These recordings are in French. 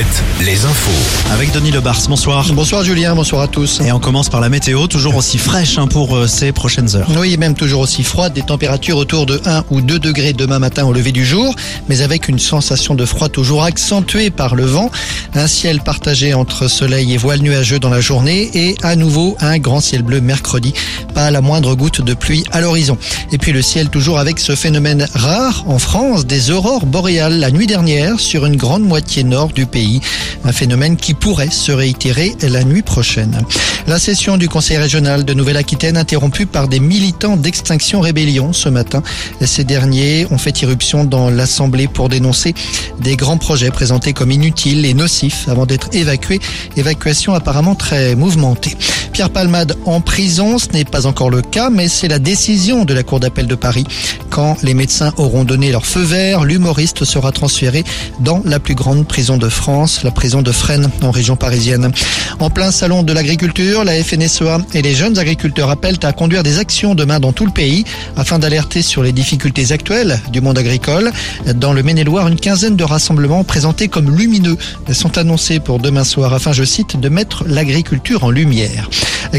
7, les infos. Avec Denis Lebars, bonsoir. Bonsoir Julien, bonsoir à tous. Et on commence par la météo, toujours aussi fraîche hein, pour euh, ces prochaines heures. Oui, même toujours aussi froide, des températures autour de 1 ou 2 degrés demain matin au lever du jour, mais avec une sensation de froid toujours accentuée par le vent. Un ciel partagé entre soleil et voile nuageux dans la journée et à nouveau un grand ciel bleu mercredi. Pas la moindre goutte de pluie à l'horizon. Et puis le ciel toujours avec ce phénomène rare en France des aurores boréales la nuit dernière sur une grande moitié nord du pays. Un phénomène qui pourrait se réitérer la nuit prochaine. La session du Conseil régional de Nouvelle-Aquitaine interrompue par des militants d'Extinction Rébellion ce matin. Ces derniers ont fait irruption dans l'Assemblée pour dénoncer des grands projets présentés comme inutiles et nocifs avant d'être évacués. Évacuation apparemment très mouvementée. Pierre Palmade en prison, ce n'est pas encore le cas, mais c'est la décision de la Cour d'appel de Paris. Quand les médecins auront donné leur feu vert, l'humoriste sera transféré dans la plus grande prison de France, la prison de Fresnes, en région parisienne. En plein salon de l'agriculture, la FNSEA et les jeunes agriculteurs appellent à conduire des actions demain dans tout le pays afin d'alerter sur les difficultés actuelles du monde agricole. Dans le Maine-et-Loire, une quinzaine de rassemblements présentés comme lumineux sont annoncés pour demain soir afin, je cite, de mettre l'agriculture en lumière.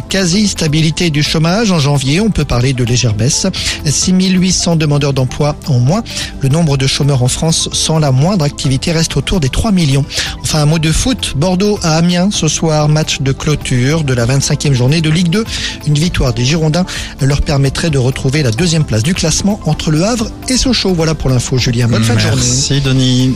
Quasi-stabilité du chômage en janvier, on peut parler de légère baisse. 6800 demandeurs d'emploi en moins. Le nombre de chômeurs en France sans la moindre activité reste autour des 3 millions. Enfin, un mot de foot. Bordeaux à Amiens ce soir, match de clôture de la 25e journée de Ligue 2. Une victoire des Girondins leur permettrait de retrouver la deuxième place du classement entre Le Havre et Sochaux. Voilà pour l'info, Julien. Bonne fin de journée. Merci Denis.